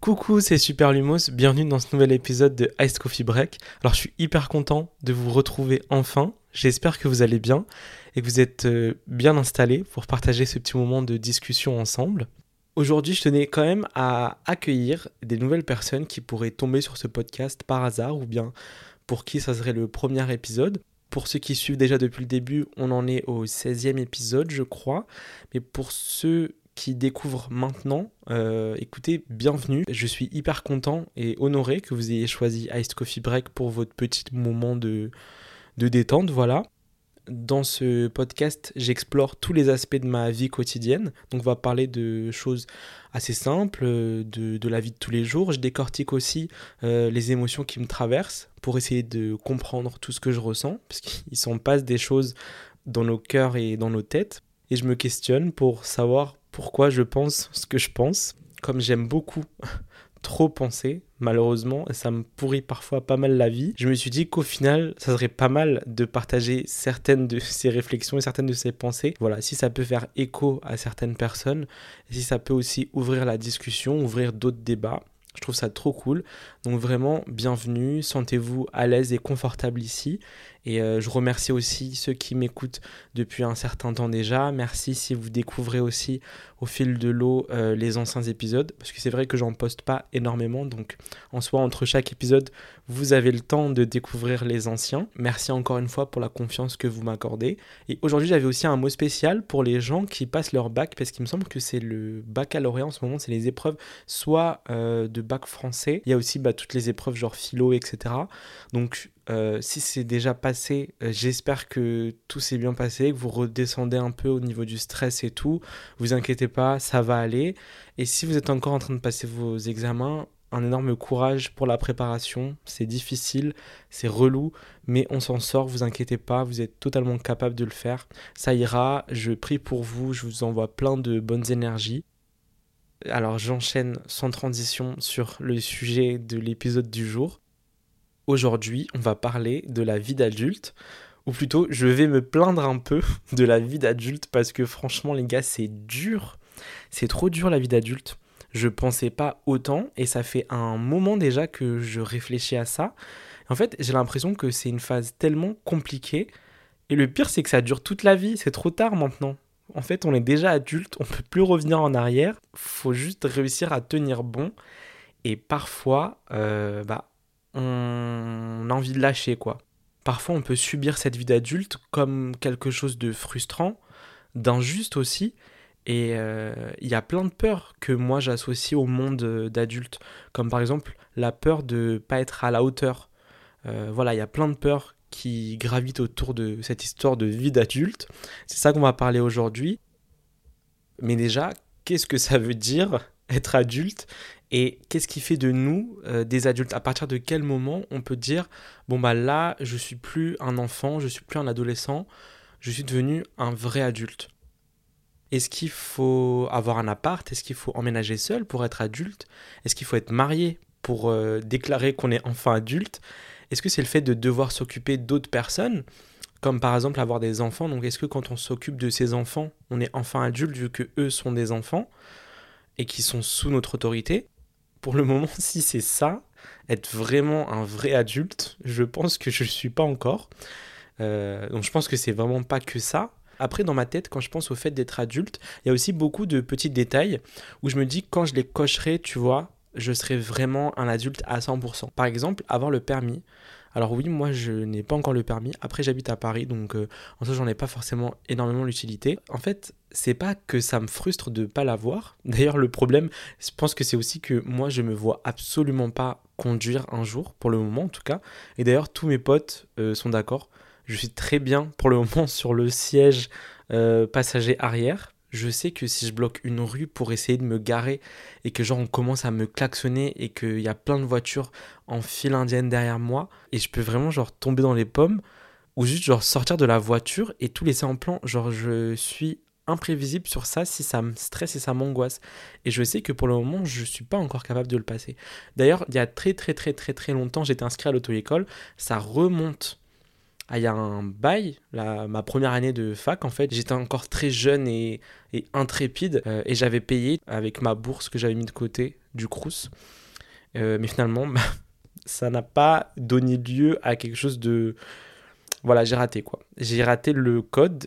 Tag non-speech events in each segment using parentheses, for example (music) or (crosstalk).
Coucou, c'est Super Lumos, bienvenue dans ce nouvel épisode de Iced Coffee Break. Alors je suis hyper content de vous retrouver enfin, j'espère que vous allez bien et que vous êtes euh, bien installés pour partager ce petit moment de discussion ensemble. Aujourd'hui je tenais quand même à accueillir des nouvelles personnes qui pourraient tomber sur ce podcast par hasard ou bien pour qui ça serait le premier épisode. Pour ceux qui suivent déjà depuis le début, on en est au 16e épisode, je crois. Mais pour ceux qui découvrent maintenant, euh, écoutez, bienvenue. Je suis hyper content et honoré que vous ayez choisi Iced Coffee Break pour votre petit moment de, de détente, voilà. Dans ce podcast, j'explore tous les aspects de ma vie quotidienne. Donc, on va parler de choses assez simples, de, la vie de tous les jours. Je décortique aussi euh, les émotions qui me traversent pour essayer de comprendre tout ce que je ressens, parce qu'il s'en passe des choses dans nos cœurs et dans nos têtes. Et je me questionne pour savoir pourquoi je pense ce que je pense. Comme j'aime beaucoup (laughs) trop penser, malheureusement, et ça me pourrit parfois pas mal la vie, je me suis dit qu'au final, ça serait pas mal de partager certaines de (laughs) ces réflexions et certaines de ces pensées. Voilà, si ça peut faire écho à certaines personnes, si ça peut aussi ouvrir la discussion, ouvrir d'autres débats. Je trouve ça trop cool. Donc vraiment, bienvenue, sentez-vous à l'aise et confortable ici. Et euh, je remercie aussi ceux qui m'écoutent depuis un certain temps déjà. Merci si vous découvrez aussi au fil de l'eau euh, les anciens épisodes, parce que c'est vrai que j'en poste pas énormément. Donc en soi, entre chaque épisode, vous avez le temps de découvrir les anciens. Merci encore une fois pour la confiance que vous m'accordez. Et aujourd'hui, j'avais aussi un mot spécial pour les gens qui passent leur bac, parce qu'il me semble que c'est le baccalauréat en ce moment, c'est les épreuves soit euh, de bac français, il y a aussi bah, toutes les épreuves genre philo, etc. Donc euh, si c'est déjà passé, j'espère que tout s'est bien passé, que vous redescendez un peu au niveau du stress et tout. Vous inquiétez pas, ça va aller. Et si vous êtes encore en train de passer vos examens, un énorme courage pour la préparation. C'est difficile, c'est relou, mais on s'en sort, vous inquiétez pas, vous êtes totalement capable de le faire. Ça ira, je prie pour vous, je vous envoie plein de bonnes énergies. Alors j'enchaîne sans transition sur le sujet de l'épisode du jour. Aujourd'hui, on va parler de la vie d'adulte. Ou plutôt, je vais me plaindre un peu (laughs) de la vie d'adulte parce que franchement, les gars, c'est dur. C'est trop dur la vie d'adulte. Je pensais pas autant et ça fait un moment déjà que je réfléchis à ça. En fait, j'ai l'impression que c'est une phase tellement compliquée. Et le pire, c'est que ça dure toute la vie. C'est trop tard maintenant. En fait, on est déjà adulte, on peut plus revenir en arrière. Faut juste réussir à tenir bon. Et parfois, euh, bah, on a envie de lâcher, quoi. Parfois, on peut subir cette vie d'adulte comme quelque chose de frustrant, d'injuste aussi. Et euh, il y a plein de peurs que moi j'associe au monde d'adulte, comme par exemple la peur de ne pas être à la hauteur. Euh, voilà, il y a plein de peurs qui gravitent autour de cette histoire de vie d'adulte. C'est ça qu'on va parler aujourd'hui. Mais déjà, qu'est-ce que ça veut dire être adulte? Et qu'est-ce qui fait de nous euh, des adultes? À partir de quel moment on peut dire bon bah là je suis plus un enfant, je suis plus un adolescent, je suis devenu un vrai adulte? Est-ce qu'il faut avoir un appart? Est-ce qu'il faut emménager seul pour être adulte? Est-ce qu'il faut être marié pour euh, déclarer qu'on est enfin adulte? Est-ce que c'est le fait de devoir s'occuper d'autres personnes? Comme par exemple avoir des enfants. Donc est-ce que quand on s'occupe de ses enfants, on est enfin adulte vu que eux sont des enfants et qui sont sous notre autorité? Pour le moment, (laughs) si c'est ça, être vraiment un vrai adulte, je pense que je ne suis pas encore. Euh, donc je pense que c'est vraiment pas que ça. Après, dans ma tête, quand je pense au fait d'être adulte, il y a aussi beaucoup de petits détails où je me dis quand je les cocherai, tu vois, je serai vraiment un adulte à 100%. Par exemple, avoir le permis. Alors oui, moi je n'ai pas encore le permis. Après j'habite à Paris, donc euh, en soi j'en ai pas forcément énormément l'utilité. En fait, c'est pas que ça me frustre de pas l'avoir. (laughs) D'ailleurs, le problème, je pense que c'est aussi que moi je me vois absolument pas conduire un jour, pour le moment en tout cas. Et d'ailleurs, tous mes potes euh, sont d'accord. Je suis très bien pour le (laughs) moment sur le siège euh, passager arrière je sais que si je bloque une rue pour essayer de me garer et que genre on commence à me klaxonner et qu'il y a plein de voitures en file indienne derrière moi et je peux vraiment genre tomber dans les pommes ou juste genre sortir de la voiture et tout laisser en plan, genre je suis imprévisible sur ça si ça me stresse et ça m'angoisse. Et je sais que pour le moment, je suis pas encore capable de le passer. D'ailleurs, il y a très très très très très longtemps, j'étais inscrit à l'auto-école, ça remonte ah, il y a un bail, ma première année de fac, en fait, j'étais encore très jeune et, intrépide euh, et j'avais payé avec ma bourse que j'avais mis de côté du Crous. mais finalement, (laughs) ça n'a pas donné lieu à quelque chose de... Voilà, j'ai raté quoi. J'ai raté le code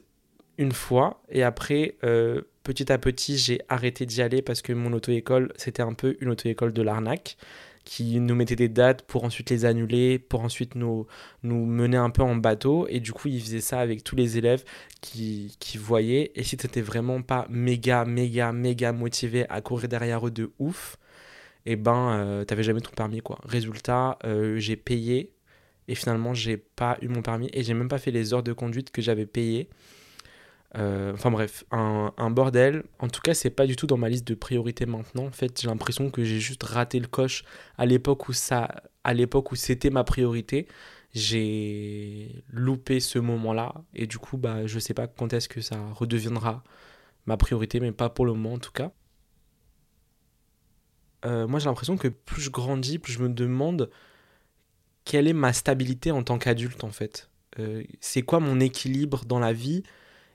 une fois et après, euh, petit à petit, j'ai arrêté d'y aller parce que mon auto-école, c'était un peu une auto-école de l'arnaque qui nous mettait des dates pour ensuite les annuler, pour ensuite nous, nous mener un peu en bateau. Et du coup, ils faisaient ça avec tous les élèves qui, qui voyaient. Et si tu n'étais vraiment pas méga, méga, méga motivé à courir derrière eux de ouf, et eh ben, euh, t'avais jamais ton permis, quoi. Résultat, euh, j'ai payé et finalement, j'ai pas eu mon permis et j'ai même pas fait les heures de conduite que j'avais payées. Euh, enfin bref, un, bordel. En tout cas, c'est pas du tout dans ma liste de priorités maintenant. En fait, j'ai l'impression que j'ai juste raté le coche à l'époque où ça, à l'époque où c'était ma priorité. J'ai loupé ce moment-là et du coup, bah, je sais pas quand est-ce que ça redeviendra ma priorité, mais pas pour le moment en tout cas. Euh, moi j'ai l'impression que plus je grandis, plus je me demande quelle est ma stabilité en tant qu'adulte en fait. Euh, c'est quoi mon équilibre dans la vie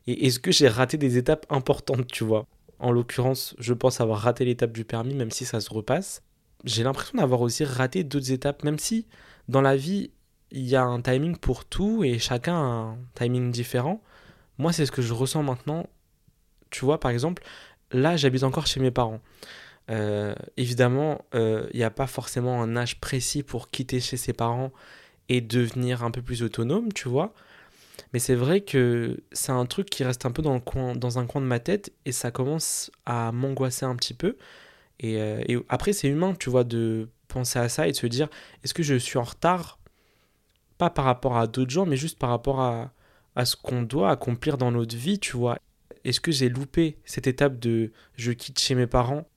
et est-ce que j'ai raté des étapes importantes, tu vois? En l'occurrence, je pense avoir raté l'étape du permis, même si ça se repasse. J'ai l'impression d'avoir aussi raté d'autres étapes, même si dans la vie, il y a un timing pour tout et chacun a un timing différent. Moi, c'est ce que je ressens maintenant. Tu vois, par exemple, là, j'habite encore chez mes parents. Euh, évidemment, il euh, n'y a pas forcément un âge précis pour quitter chez ses parents et devenir un peu plus autonome, tu vois. Mais c'est vrai que c'est un truc qui reste un peu dans, le coin, dans un coin de ma tête et ça commence à m'angoisser un petit peu. Et, euh, et après, c'est humain, tu vois, de penser à ça et de se dire est-ce que je suis en retard? Pas par rapport à d'autres gens, mais juste par rapport à, à ce qu'on doit accomplir dans notre vie, tu vois. Est-ce que j'ai loupé cette étape de je quitte chez mes parents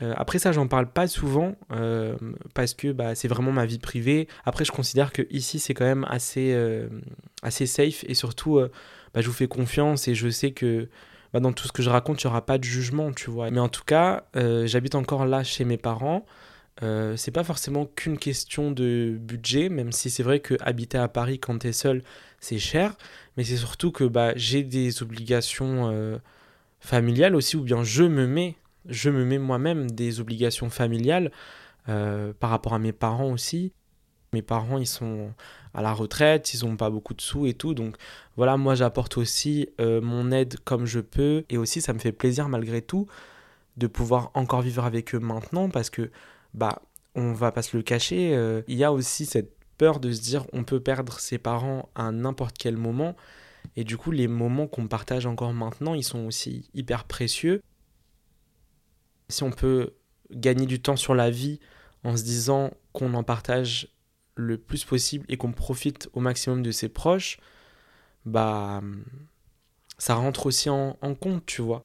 euh, après ça, j'en parle pas souvent euh, parce que bah, c'est vraiment ma vie privée. Après, je considère que ici, c'est quand même assez, euh, assez safe et surtout, bah, je vous fais confiance et je sais que bah, dans tout ce que je raconte, il n'y aura pas de jugement, tu vois. Mais en tout cas, j'habite encore là chez mes parents. c'est pas forcément qu'une question de budget, même si c'est vrai que habiter à Paris quand tu es seul, c'est cher. Mais c'est surtout que j'ai des obligations familiales aussi, ou bien je me mets je me mets moi-même des obligations familiales euh, par rapport à mes parents aussi. Mes parents, ils sont à la retraite, ils n'ont pas beaucoup de sous et tout. Donc voilà, moi j'apporte aussi euh, mon aide comme je peux. Et aussi, ça me fait plaisir malgré tout de pouvoir encore vivre avec eux maintenant parce que, bah, on va pas se le cacher, euh, il y a aussi cette peur de se dire on peut perdre ses parents à n'importe quel moment. Et du coup, les moments qu'on partage encore maintenant, ils sont aussi hyper précieux si on peut gagner du temps sur la vie en se disant qu'on en partage le plus possible et qu'on profite au maximum de ses proches, bah ça rentre aussi en, compte, tu vois.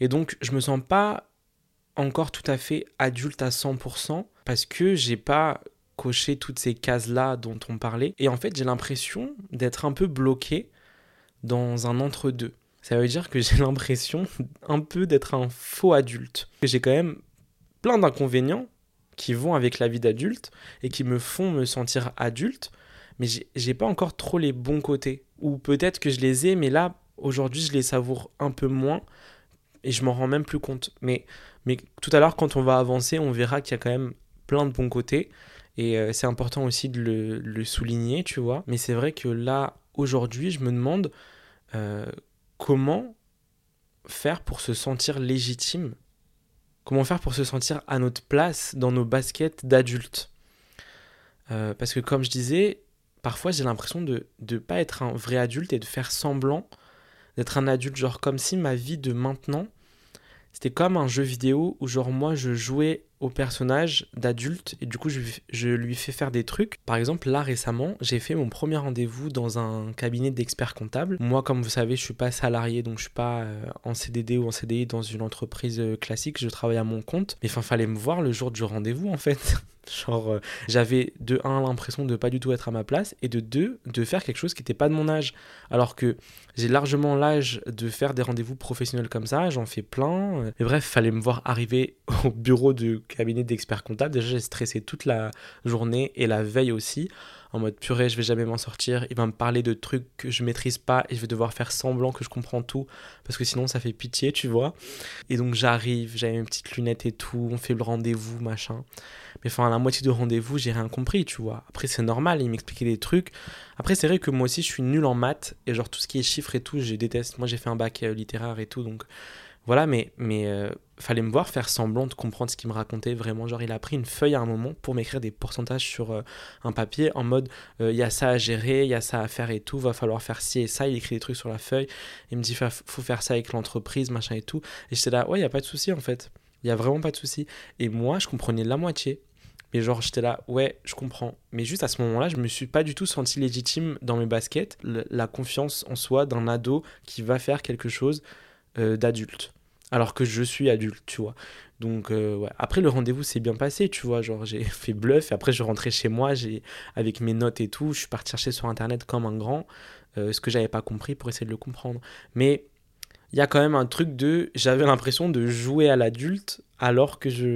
Et donc je me sens pas encore tout à fait adulte à 100% parce que j'ai pas coché toutes ces cases-là dont on parlait. Et en fait, j'ai l'impression d'être un peu bloqué dans un entre-deux. Ça veut dire que j'ai (laughs) l'impression un peu d'être un faux adulte. J'ai quand même plein d'inconvénients qui vont avec la vie d'adulte et qui me font me sentir adulte, mais j'ai pas encore trop les bons côtés. Ou peut-être que je les ai, mais là, aujourd'hui, je les savoure un peu moins et je m'en rends même plus compte. Mais, mais tout à l'heure, quand on va avancer, on verra qu'il y a quand même plein de bons côtés. Et euh, c'est important aussi de le, souligner, tu vois. Mais c'est vrai que là, aujourd'hui, je me demande euh, comment faire pour se sentir légitime? Comment faire pour se sentir à notre place dans nos baskets d'adultes? Euh, Parce que comme je disais, parfois j'ai l'impression de ne pas être un vrai adulte et de faire semblant d'être un adulte, genre comme si ma vie de maintenant, c'était comme un jeu vidéo où genre moi je jouais au personnage d'adulte et du coup je, lui fais faire des trucs. Par exemple là récemment j'ai fait mon premier rendez-vous dans un cabinet d'experts comptables. Moi comme vous savez je suis pas salarié donc je suis pas euh, en CDD ou en CDI dans une entreprise euh, classique, je travaille à mon compte. Mais enfin fallait me voir le jour du rendez-vous en fait. (laughs) Genre, euh, j'avais de un l'impression de pas du tout être à ma place et de deux de faire quelque chose qui n'était pas de mon âge. Alors que j'ai largement l'âge de faire des rendez-vous professionnels comme ça, j'en fais plein. Et bref, fallait me voir arriver (laughs) au bureau de cabinet d'expert comptable, déjà j'ai stressé toute la journée et la veille aussi en mode purée, je vais jamais m'en sortir. Il va me parler de trucs que je maîtrise pas et je vais devoir faire semblant que je comprends tout parce que sinon ça fait pitié, tu vois. Et donc j'arrive, j'avais mes petites lunettes et tout, on fait le rendez-vous, machin. Mais enfin, à la moitié du rendez-vous, j'ai rien compris, tu vois. Après, c'est normal, il m'expliquait des trucs. Après, c'est vrai que moi aussi, je suis nul en maths et genre tout ce qui est chiffres et tout, je déteste. Moi, j'ai fait un bac euh, littéraire et tout, donc voilà, mais, mais euh, fallait me voir faire semblant de comprendre ce qu'il me racontait vraiment. Genre, il a pris une feuille à un moment pour m'écrire des pourcentages sur euh, un papier en mode euh, il y a ça à gérer, il y a ça à faire et tout, va falloir faire ci et ça. Il écrit des trucs sur la feuille. Il me dit faut faire ça avec l'entreprise, machin et tout. Et j'étais là, ouais, il n'y a pas de souci en fait. Il y a vraiment pas de souci. Et moi, je comprenais la moitié. Mais genre, j'étais là, ouais, je comprends. Mais juste à ce moment-là, je me suis pas du tout senti légitime dans mes baskets, la confiance en soi d'un ado qui va faire quelque chose d'adulte alors que je suis adulte, tu vois. Donc, euh, ouais. Après, le rendez-vous s'est bien passé, tu vois. Genre, j'ai (laughs) fait bluff et après, je rentrais chez moi j'ai avec mes notes et tout. Je suis parti chercher sur Internet comme un grand euh, ce que j'avais pas compris pour essayer de le comprendre. Mais il y a quand même un truc de. J'avais l'impression de jouer à l'adulte alors que je.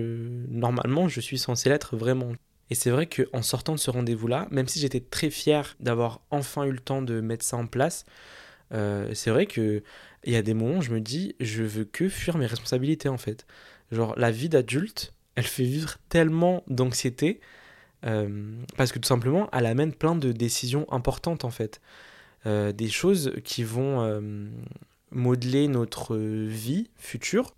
Normalement, je suis censé l'être vraiment. Et c'est vrai qu'en sortant de ce rendez-vous-là, même si j'étais très fier d'avoir enfin eu le temps de mettre ça en place, euh, c'est vrai que y a des moments je me dis, je veux que fuir mes responsabilités en fait. Genre, la vie d'adulte, elle fait vivre tellement d'anxiété euh, parce que tout simplement, elle amène plein de décisions importantes en fait. Euh, des choses qui vont euh, modeler notre vie future.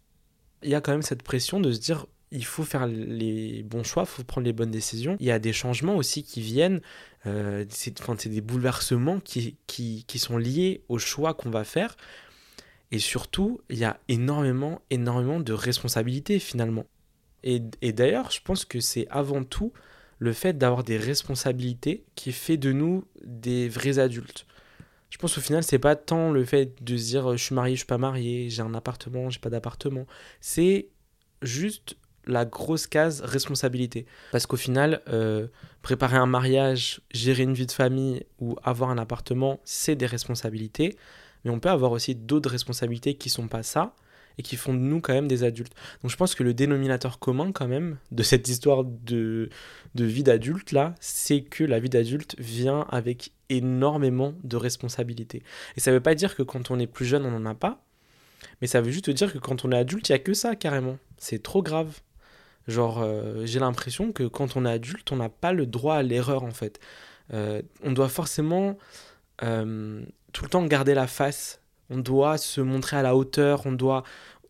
Il y a quand même cette pression de se dire, il faut faire les bons choix, il faut prendre les bonnes décisions. Il y a des changements aussi qui viennent, c'est des bouleversements qui, qui, qui, sont liés aux choix qu'on va faire. Et surtout, il y a énormément, énormément de responsabilités finalement. Et, d'ailleurs, je pense que c'est avant tout le fait d'avoir des responsabilités qui fait de nous des vrais adultes. Je pense au final, c'est pas tant le fait de se dire je suis marié, je suis pas marié, j'ai un appartement, j'ai pas d'appartement. C'est juste la grosse case responsabilité. Parce qu'au final, euh, préparer un mariage, gérer une vie de famille ou avoir un appartement, c'est des responsabilités mais on peut avoir aussi d'autres responsabilités qui sont pas ça et qui font de nous quand même des adultes. Donc je pense que le dénominateur commun quand même de cette histoire de, de vie d'adulte là, c'est que la vie d'adulte vient avec énormément de responsabilités. Et ça veut pas dire que quand on est plus jeune on n'en a pas, mais ça veut juste dire que quand on est adulte, il y a que ça carrément. C'est trop grave. Genre euh, j'ai l'impression que quand on est adulte, on n'a pas le droit à l'erreur en fait. Euh, on doit forcément euh, tout le temps garder la face. On doit se montrer à la hauteur, on doit,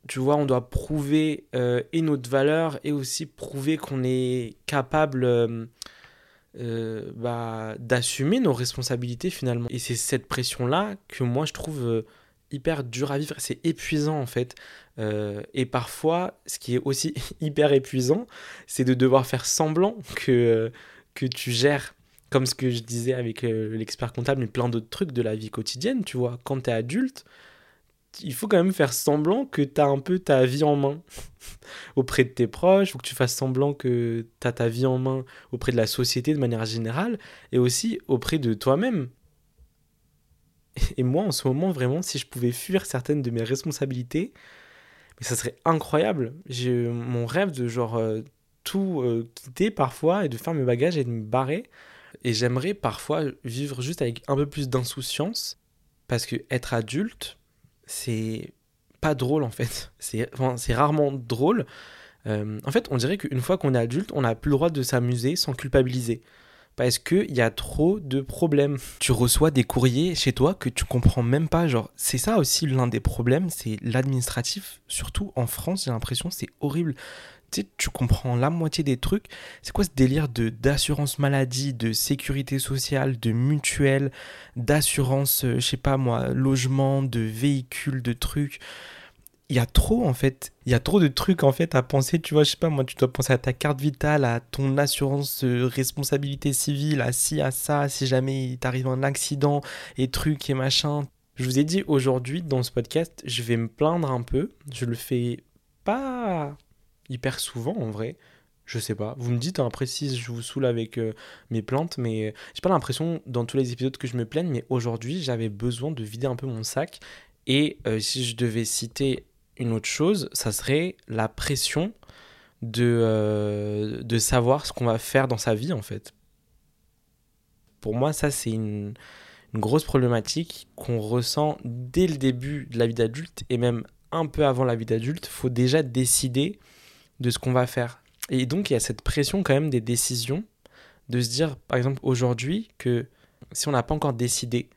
tu vois, on doit prouver euh, et notre valeur et aussi prouver qu'on est capable euh, euh, bah, d'assumer nos responsabilités finalement. Et c'est cette pression-là que moi je trouve hyper dur à vivre. C'est épuisant en fait. et parfois, ce qui est aussi (laughs) hyper épuisant, c'est de devoir faire semblant que, que tu gères comme ce que je disais avec euh, l'expert comptable, mais plein d'autres trucs de la vie quotidienne, tu vois. Quand tu es adulte, il faut quand même faire semblant que tu as un peu ta vie en main (laughs) auprès de tes proches, faut que tu fasses semblant que tu as ta vie en main auprès de la société de manière générale, et aussi auprès de toi-même. Et moi, en ce moment, vraiment, si je pouvais fuir certaines de mes responsabilités, mais ça serait incroyable. J'ai mon rêve de genre euh, tout euh, quitter parfois et de faire mes bagages et de me barrer et j'aimerais parfois vivre juste avec un peu plus d'insouciance, parce que être adulte, c'est pas drôle en fait. C'est rarement drôle. Euh, en fait, on dirait qu'une fois qu'on est adulte, on n'a plus le droit de s'amuser sans culpabiliser. Parce qu'il y a trop de problèmes. Tu reçois des courriers chez toi que tu comprends même pas. Genre, c'est ça aussi l'un des problèmes, c'est l'administratif. Surtout en France, j'ai l'impression, c'est horrible tu, comprends la moitié des trucs. C'est quoi ce délire de d'assurance maladie, de sécurité sociale, de mutuelle, d'assurance, euh, je sais pas moi, logement, de véhicules, de trucs? Il y a trop en fait, il y a trop de trucs en fait à penser, tu vois, je sais pas moi, tu dois penser à ta carte vitale, à ton assurance euh, responsabilité civile, à ci, à ça, si jamais il t'arrive un accident et trucs et machin. Je vous ai dit aujourd'hui dans ce podcast, je vais me plaindre un peu, je le fais pas hyper souvent en vrai. Je sais pas. Vous me dites, hein, après je vous saoule avec euh, mes plantes, mais j'ai pas l'impression dans tous les épisodes que je me plaigne, mais aujourd'hui j'avais besoin de vider un peu mon sac. Et euh, si je devais citer une autre chose, ça serait la pression de, de savoir ce qu'on va faire dans sa vie en fait. Pour moi, ça c'est une, une grosse problématique qu'on ressent dès le début de la vie d'adulte et même un peu avant la vie d'adulte. Il faut déjà décider de ce qu'on va faire. Et donc, il y a cette pression quand même des décisions de se dire, par exemple, aujourd'hui, que si on n'a pas encore décidé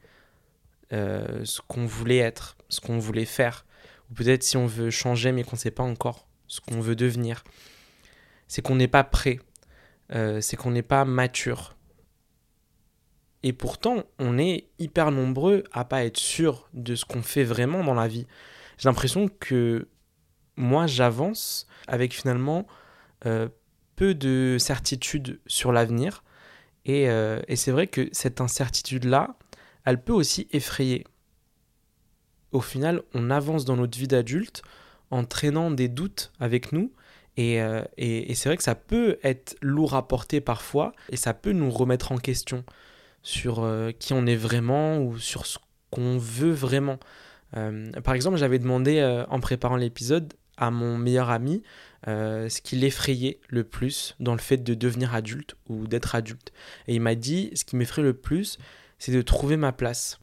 euh, ce qu'on voulait être, ce qu'on voulait faire, ou peut-être si on veut changer mais qu'on ne sait pas encore ce qu'on veut devenir, c'est qu'on n'est pas prêt, euh, c'est qu'on n'est pas mature. Et pourtant, on est hyper nombreux à pas être sûr de ce qu'on fait vraiment dans la vie. J'ai l'impression que moi, j'avance avec finalement euh, peu de certitude sur l'avenir. Et, euh, et c'est vrai que cette incertitude-là, elle peut aussi effrayer. Au final, on avance dans notre vie d'adulte en traînant des doutes avec nous. Et, euh, et, et c'est vrai que ça peut être lourd à porter parfois, et ça peut nous remettre en question sur qui on est vraiment ou sur ce qu'on veut vraiment. par exemple, j'avais demandé en préparant l'épisode à mon meilleur ami euh, ce qui l'effrayait le plus dans le fait de devenir adulte ou d'être adulte. Et il m'a dit, ce qui m'effraie le plus, c'est de trouver ma place.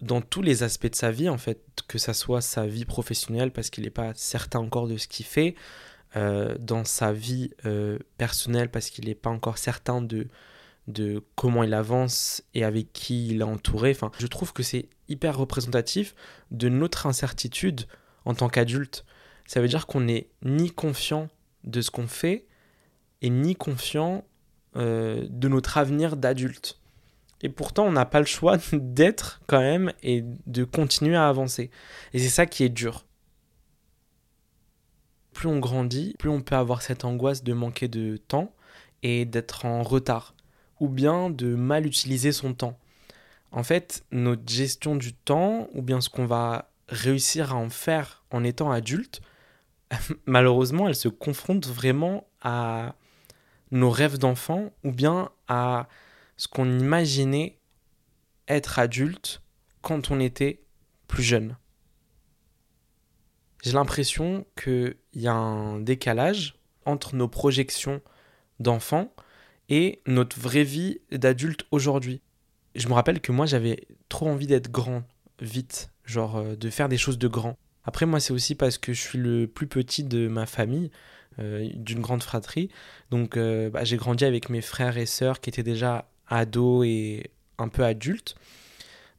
Dans tous les aspects de sa vie, en fait, que ça soit sa vie professionnelle, parce qu'il n'est pas certain encore de ce qu'il fait, euh, dans sa vie euh, personnelle, parce qu'il n'est pas encore certain de, de comment il avance et avec qui il est entouré. Enfin, je trouve que c'est hyper représentatif de notre incertitude en tant qu'adulte. Ça veut dire qu'on n'est ni confiant de ce qu'on fait et ni confiant euh, de notre avenir d'adulte. Et pourtant, on n'a pas le choix (laughs) d'être quand même et de continuer à avancer. Et c'est ça qui est dur. Plus on grandit, plus on peut avoir cette angoisse de manquer de temps et d'être en retard, ou bien de mal utiliser son temps. En fait, notre gestion du temps, ou bien ce qu'on va réussir à en faire en étant adulte, (laughs) malheureusement, elle se confronte vraiment à nos rêves d'enfant ou bien à ce qu'on imaginait être adulte quand on était plus jeune. J'ai l'impression qu'il y a un décalage entre nos projections d'enfant et notre vraie vie d'adulte aujourd'hui. Je me rappelle que moi j'avais trop envie d'être grand vite genre euh, de faire des choses de grand. Après, moi, c'est aussi parce que je suis le plus petit de ma famille, euh, d'une grande fratrie. Donc, euh, bah, j'ai grandi avec mes frères et sœurs qui étaient déjà ados et un peu adultes.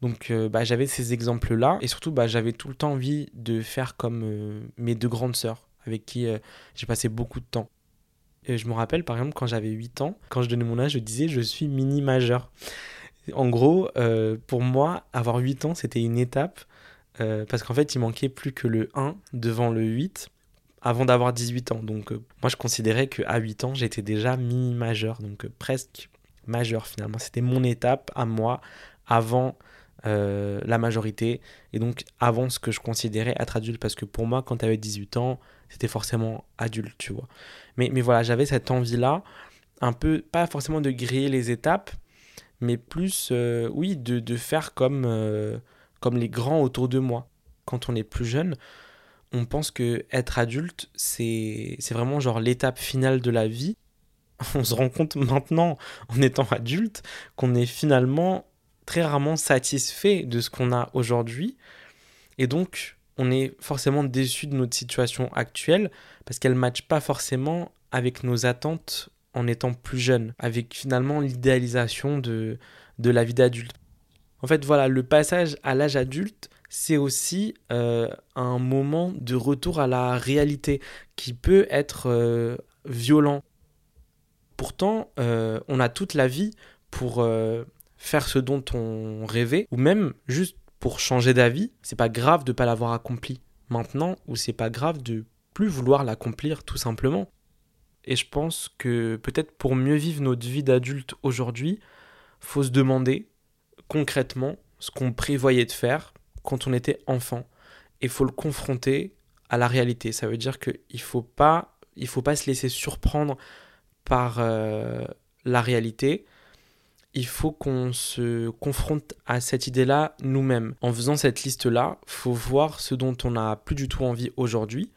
Donc, bah, j'avais ces exemples-là. Et surtout, bah, j'avais tout le temps envie de faire comme mes deux grandes sœurs, avec qui j'ai passé beaucoup de temps. Et je me rappelle, par exemple, quand j'avais 8 ans, quand je donnais mon âge, je disais je suis mini majeur. En gros, pour moi, avoir 8 ans, c'était une étape euh, parce qu'en fait, il manquait plus que le 1 devant le 8 avant d'avoir 18 ans. Donc, euh, moi, je considérais qu'à 8 ans, j'étais déjà mi-majeur, donc euh, presque majeur finalement. C'était mon étape à moi avant la majorité et donc avant ce que je considérais être adulte. Parce que pour moi, quand tu avais 18 ans, c'était forcément adulte, tu vois. Mais, mais voilà, j'avais cette envie-là, un peu, pas forcément de griller les étapes, mais plus, oui, de, de, faire comme comme les grands autour de moi. Quand on est plus jeune, on pense que être adulte, c'est vraiment genre l'étape finale de la vie. (laughs) On se rend compte maintenant, en étant adulte, qu'on est finalement très rarement satisfait de ce qu'on a aujourd'hui. Et donc, on est forcément déçu de notre situation actuelle parce qu'elle ne matche pas forcément avec nos attentes en étant plus jeune, avec finalement l'idéalisation de, de la vie d'adulte. En fait, voilà, le passage à l'âge adulte, c'est aussi euh, un moment de retour à la réalité qui peut être euh, violent. Pourtant, euh, on a toute la vie pour faire ce dont on rêvait, ou même juste pour changer d'avis. C'est pas grave de ne pas l'avoir accompli maintenant, ou c'est pas grave de plus vouloir l'accomplir tout simplement. Et je pense que peut-être pour mieux vivre notre vie d'adulte aujourd'hui, faut se demander concrètement ce qu'on prévoyait de faire quand on était enfant. Et il faut le confronter à la réalité. Ça veut dire qu'il ne faut pas, faut pas se laisser surprendre par euh, la réalité. Il faut qu'on se confronte à cette idée-là nous-mêmes. En faisant cette liste-là, faut voir ce dont on n'a plus du tout envie aujourd'hui.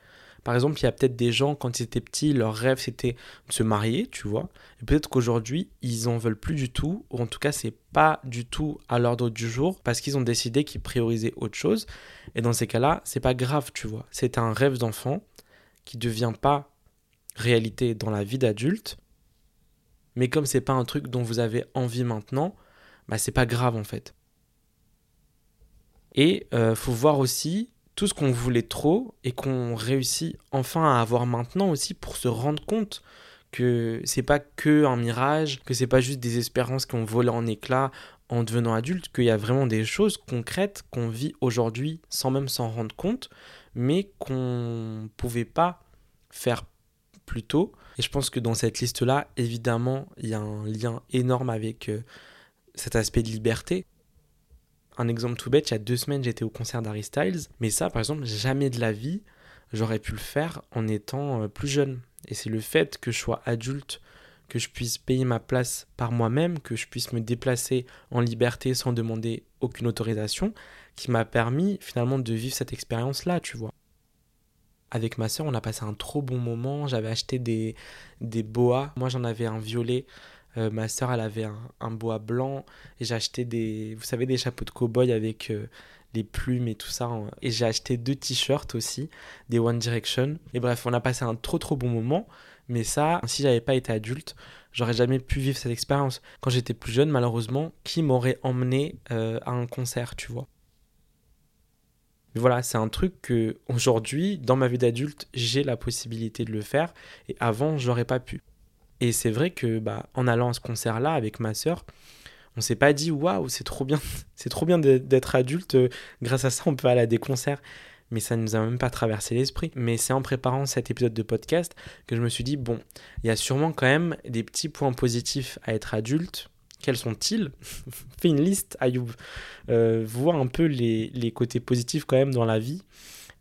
Par exemple, il y a peut-être des gens, quand ils étaient petits, leur rêve c'était de se marier, tu vois. Et peut-être qu'aujourd'hui, ils en veulent plus du tout, ou en tout cas, c'est pas du tout à l'ordre du jour, parce qu'ils ont décidé qu'ils priorisaient autre chose. Et dans ces cas-là, c'est pas grave, tu vois. C'est un rêve d'enfant qui devient pas réalité dans la vie d'adulte. Mais comme c'est pas un truc dont vous avez envie maintenant, bah c'est pas grave en fait. Et euh, faut voir aussi tout ce qu'on voulait trop et qu'on réussit enfin à avoir maintenant aussi pour se rendre compte que c'est pas que un mirage, que c'est pas juste des espérances qui ont volé en éclats en devenant adulte, qu'il y a vraiment des choses concrètes qu'on vit aujourd'hui sans même s'en rendre compte, mais qu'on pouvait pas faire plus tôt. Et je pense que dans cette liste-là, évidemment, il y a un lien énorme avec euh, cet aspect de liberté. Un exemple tout bête, il y a deux semaines, j'étais au concert d'Harry Styles, mais ça, par exemple, jamais de la vie, j'aurais pu le faire en étant euh, plus jeune. Et c'est le fait que je sois adulte, que je puisse payer ma place par moi-même, que je puisse me déplacer en liberté sans demander aucune autorisation, qui m'a permis finalement de vivre cette expérience-là, tu vois. Avec ma soeur, on a passé un trop bon moment. J'avais acheté des, des boas. Moi, j'en avais un violet. Euh, ma soeur, elle avait un, bois blanc. Et j'ai acheté des, vous savez, des chapeaux de cow-boy avec euh, les plumes et tout ça. Et j'ai acheté deux t-shirts aussi, des One Direction. Et bref, on a passé un trop trop bon moment. Mais ça, si j'avais pas été adulte, j'aurais jamais pu vivre cette expérience. Quand j'étais plus jeune, malheureusement, qui m'aurait emmené euh, à un concert, tu vois? Mais voilà, c'est un truc que aujourd'hui, dans ma vie d'adulte, j'ai la possibilité de le faire et avant, j'aurais pas pu. Et c'est vrai que bah, en allant à ce concert-là avec ma sœur, on s'est pas dit waouh, c'est trop bien, (laughs) c'est trop bien d'être adulte. grâce à ça, on peut aller à des concerts. Mais ça ne nous a même pas traversé l'esprit. Mais c'est en préparant cet épisode de podcast que je me suis dit bon, il y a sûrement quand même des petits points positifs à être adulte quels sont-ils? (laughs) Fais une liste, Ayoub. Euh, vois un peu les, côtés positifs quand même dans la vie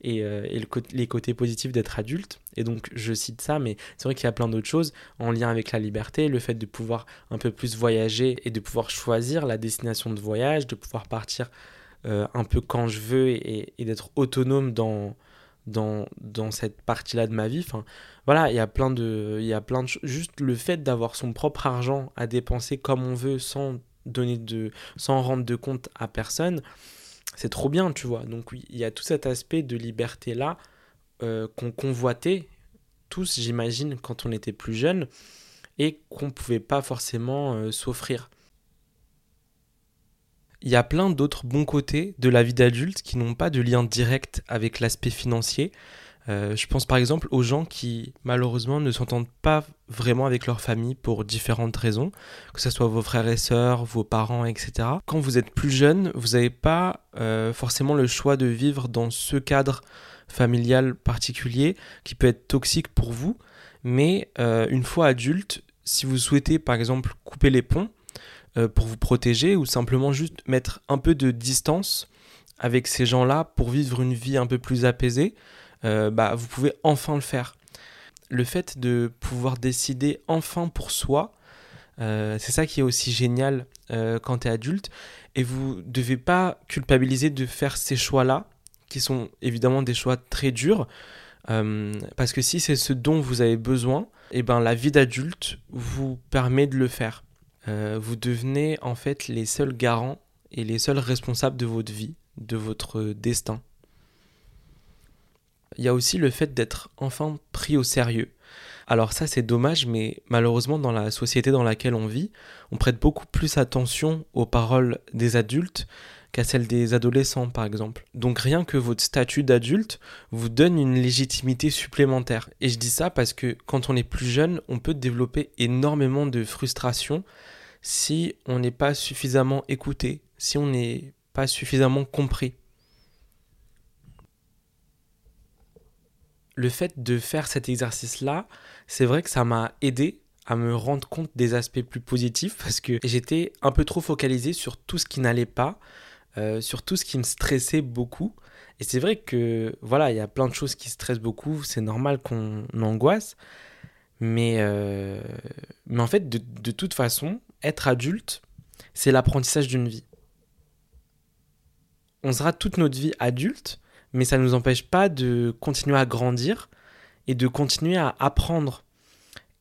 et, euh, les côtés positifs d'être adulte. Et donc je cite ça, mais c'est vrai qu'il y a plein d'autres choses en lien avec la liberté, le fait de pouvoir un peu plus voyager et de pouvoir choisir la destination de voyage, de pouvoir partir euh, un peu quand je veux et d'être autonome dans, dans, dans cette partie-là de ma vie. Enfin, voilà, il y a plein de, il y a plein de juste le fait d'avoir son propre argent à dépenser comme on veut sans donner de, sans rendre de compte à personne, c'est trop bien, tu vois. Donc il y a tout cet aspect de liberté là euh, qu'on convoitait tous, j'imagine, quand on était plus jeune et qu'on pouvait pas forcément euh, s'offrir il y a plein d'autres bons côtés de la vie d'adulte qui n'ont pas de lien direct avec l'aspect financier. Euh, je pense par exemple aux gens qui malheureusement ne s'entendent pas vraiment avec leur famille pour différentes raisons, que ce soit vos frères et sœurs, vos parents, etc. Quand vous êtes plus jeune, vous n'avez pas euh, forcément le choix de vivre dans ce cadre familial particulier qui peut être toxique pour vous, mais euh, une fois adulte, si vous souhaitez par exemple couper les ponts, pour vous protéger ou simplement juste mettre un peu de distance avec ces gens-là pour vivre une vie un peu plus apaisée, euh, bah, vous pouvez enfin le faire. Le fait de pouvoir décider enfin pour soi, euh, c'est ça qui est aussi génial quand tu es adulte. Et vous ne devez pas culpabiliser de faire ces choix-là, qui sont évidemment des choix très durs. parce que si c'est ce dont vous avez besoin, et eh ben, la vie d'adulte vous permet de le faire. Euh, vous devenez en fait les seuls garants et les seuls responsables de votre vie, de votre destin. Il y a aussi le fait d'être enfin pris au sérieux. Alors ça c'est dommage, mais malheureusement dans la société dans laquelle on vit, on prête beaucoup plus attention aux paroles des adultes qu'à celles des adolescents par exemple. Donc rien que votre statut d'adulte vous donne une légitimité supplémentaire. Et je dis ça parce que quand on est plus jeune, on peut développer énormément de frustration si on n'est pas suffisamment écouté, si on n'est pas suffisamment compris. Le fait de faire cet exercice-là, c'est vrai que ça m'a aidé à me rendre compte des aspects plus positifs parce que j'étais un peu trop focalisé sur tout ce qui n'allait pas, euh, sur tout ce qui me stressait beaucoup. Et c'est vrai que voilà, il y a plein de choses qui stressent beaucoup, c'est normal qu'on angoisse. Mais, euh, mais en fait, de, de, toute façon, être adulte, c'est l'apprentissage d'une vie. On sera toute notre vie adulte, mais ça ne nous empêche pas de continuer à grandir et de continuer à apprendre.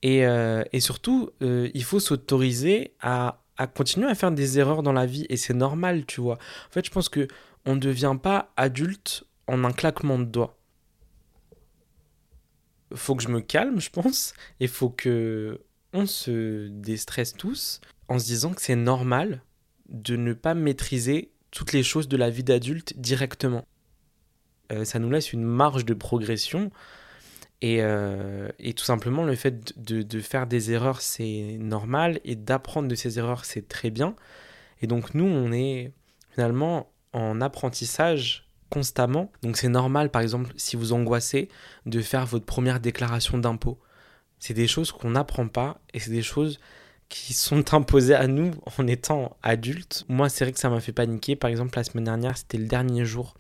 Et, euh, surtout, euh, il faut s'autoriser à, continuer à faire des erreurs dans la vie. Et c'est normal, tu vois. En fait, je pense que on ne devient pas adulte en un claquement de doigts. Faut que je me calme, je pense. Et faut que on se déstresse tous en se disant que c'est normal de ne pas maîtriser toutes les choses de la vie d'adulte directement. Euh, ça nous laisse une marge de progression et, euh, tout simplement, le fait de, de faire des erreurs, c'est normal, et d'apprendre de ces erreurs, c'est très bien. Et donc nous, on est finalement en apprentissage constamment. Donc c'est normal, par exemple, si vous angoissez, de faire votre première déclaration d'impôt. C'est des choses qu'on n'apprend pas, et c'est des choses qui sont (laughs) imposées à nous en étant adultes. Moi, c'est vrai que ça m'a fait paniquer. Par exemple, la semaine dernière, c'était le dernier jour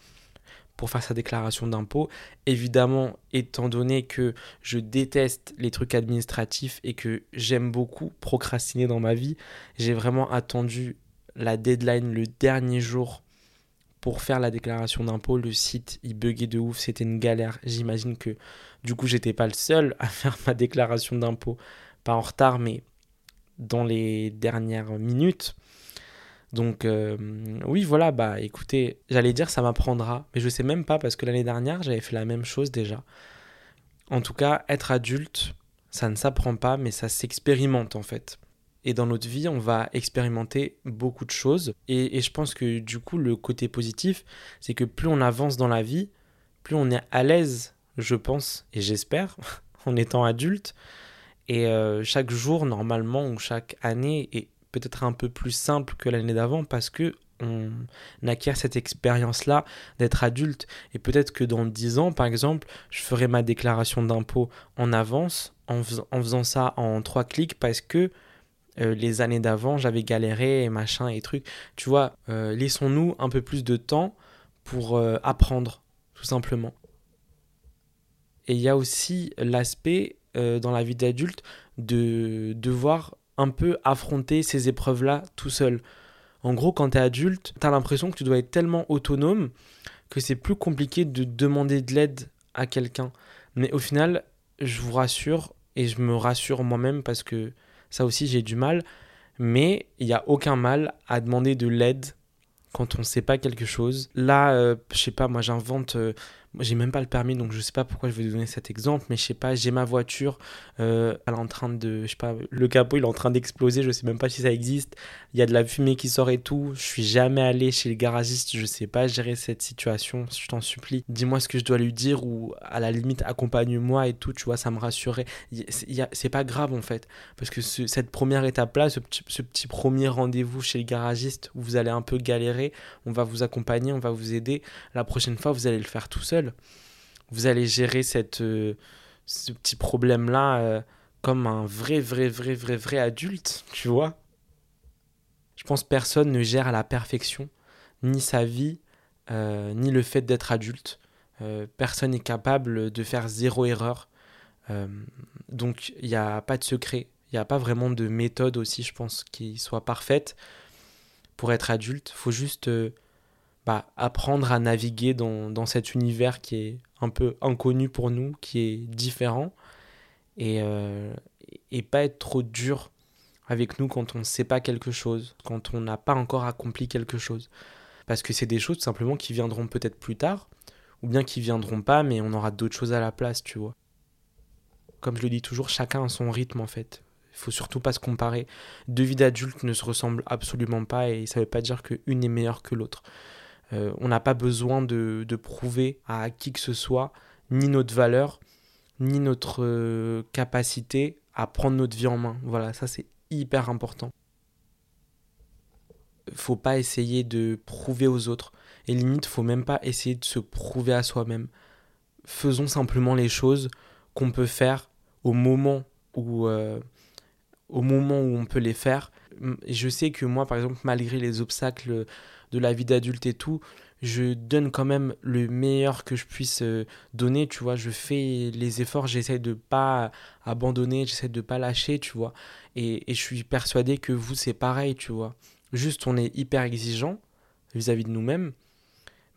pour faire sa déclaration d'impôt. Évidemment, étant donné que je déteste les trucs administratifs et que j'aime beaucoup procrastiner dans ma vie, j'ai vraiment attendu la deadline le dernier jour pour faire la déclaration d'impôt. Le site, il buguait de ouf, c'était une galère. J'imagine que du coup, j'étais pas le seul à (laughs) faire ma déclaration d'impôt, pas en retard, mais dans les dernières minutes. Donc euh, oui, voilà, bah écoutez, j'allais dire ça m'apprendra, mais je sais même pas parce que l'année dernière, j'avais fait la même chose déjà. En tout cas, être adulte, ça ne s'apprend pas, mais ça s'expérimente en fait. Et dans notre vie, on va expérimenter beaucoup de choses. Et, je pense que du coup, le côté positif, c'est que plus on avance dans la vie, plus on est à l'aise, je pense, et j'espère, (laughs) en étant adulte. Et euh, chaque jour, normalement, ou chaque année, est peut-être un peu plus simple que l'année d'avant parce que on acquiert cette expérience-là d'être adulte. Et peut-être que dans 10 ans, par exemple, je ferai ma déclaration d'impôt en avance en, faisant ça en trois clics parce que euh, les années d'avant, j'avais galéré et machin et trucs. Tu vois, euh, laissons-nous un peu plus de temps pour euh, apprendre, tout simplement. Et il y a aussi l'aspect dans la vie d'adulte de devoir un peu affronter ces épreuves-là tout seul. En gros, quand tu es adulte, tu as l'impression que tu dois être tellement autonome que c'est plus compliqué de demander de l'aide à quelqu'un. Mais au final, je vous rassure, et je me rassure moi-même parce que ça aussi j'ai du mal, mais il n'y a aucun mal à demander de l'aide quand on ne sait pas quelque chose. Là, euh, je sais pas, moi j'invente... Euh, j'ai même pas le permis, donc je sais pas pourquoi je vais vous donner cet exemple, mais je sais pas, j'ai ma voiture, euh, elle est en train de, je sais pas, le capot il est en train d'exploser, je sais même pas si ça existe, il y a de la fumée qui sort et tout, je suis jamais allé chez le garagiste, je sais pas gérer cette situation, je t'en supplie, dis-moi ce que je dois lui dire ou à la limite accompagne-moi et tout, tu vois, ça me rassurait. C'est pas grave en fait, parce que ce, cette première étape-là, ce petit, ce petit premier rendez-vous chez le garagiste où vous allez un peu galérer, on va vous accompagner, on va vous aider, la prochaine fois vous allez le faire tout seul vous allez gérer euh, ce petit problème-là euh, comme un vrai, vrai, vrai, vrai, vrai adulte, tu vois. Je pense personne ne gère à la perfection ni sa vie, euh, ni le fait d'être adulte. personne n'est capable de faire zéro erreur. donc il n'y a pas de secret, il n'y a pas vraiment de méthode aussi, je pense, qui soit parfaite pour être adulte. Faut juste bah, apprendre à naviguer dans, dans, cet univers qui est un peu inconnu pour nous, qui est différent, et, euh, et pas être trop dur avec nous quand on ne sait pas quelque chose, quand on n'a pas encore accompli quelque chose. Parce que c'est des choses simplement qui viendront peut-être plus tard, ou bien qui viendront pas, mais on aura d'autres choses à la place, tu vois. Comme je le dis toujours, chacun a son rythme en fait. Il faut surtout pas se comparer. Deux vies d'adultes ne se ressemblent absolument pas et ça veut pas dire qu'une est meilleure que l'autre. Euh, on n'a pas besoin de, prouver à qui que ce soit ni notre valeur, ni notre euh, capacité à prendre notre vie en main. Voilà, ça c'est hyper important. Faut pas essayer de prouver aux autres. Et limite, faut même pas essayer de se prouver à soi-même. Faisons simplement les choses qu'on peut faire au moment où, euh, au moment où on peut les faire. Je sais que moi, par exemple, malgré les obstacles de la vie d'adulte et tout, je donne quand même le meilleur que je puisse euh, donner, tu vois, je fais les efforts, j'essaie de pas abandonner, j'essaie de pas lâcher, tu vois, et, et, je suis persuadé que vous c'est pareil, tu vois, juste on est hyper exigeant vis-à-vis de nous-mêmes,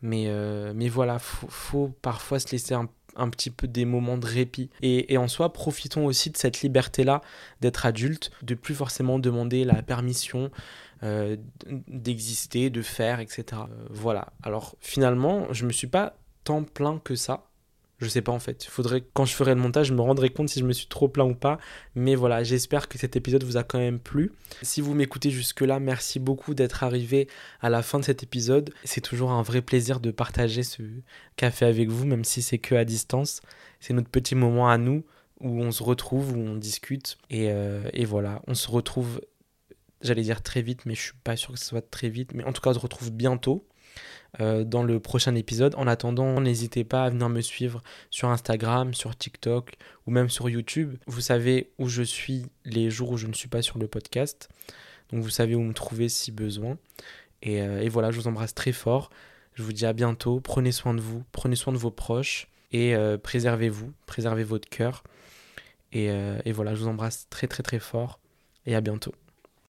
mais, euh, mais voilà, faut, faut parfois se laisser un, un petit peu des moments de répit. Et, en soi, profitons aussi de cette liberté-là d'être adulte, de plus forcément demander la permission euh, d'exister, de faire, etc. Euh, voilà. Alors finalement, je me suis pas tant plaint que ça je sais pas en fait. Faudrait quand je ferai le montage, je me rendrai compte si je me suis trop plaint ou pas. Mais voilà, j'espère que cet épisode vous a quand même plu. Si vous m'écoutez jusque-là, merci beaucoup d'être arrivé à la fin de cet épisode. C'est toujours un vrai plaisir de partager ce café avec vous, même si c'est que à distance. C'est notre petit moment à nous où on se retrouve, où on discute. Et, euh, et voilà, on se retrouve, j'allais dire très vite, mais je suis pas sûr que ce soit très vite. Mais en tout cas, on se retrouve bientôt. Euh, dans le prochain épisode. En attendant, n'hésitez pas à venir me suivre sur Instagram, sur TikTok ou même sur YouTube. Vous savez où je suis les jours où je ne suis pas sur le podcast. Donc vous savez où me trouver si besoin. Et, euh, voilà, je vous embrasse très fort. Je vous dis à bientôt. Prenez soin de vous, prenez soin de vos proches et euh, préservez-vous, préservez votre cœur. et voilà, je vous embrasse très très très fort et à bientôt.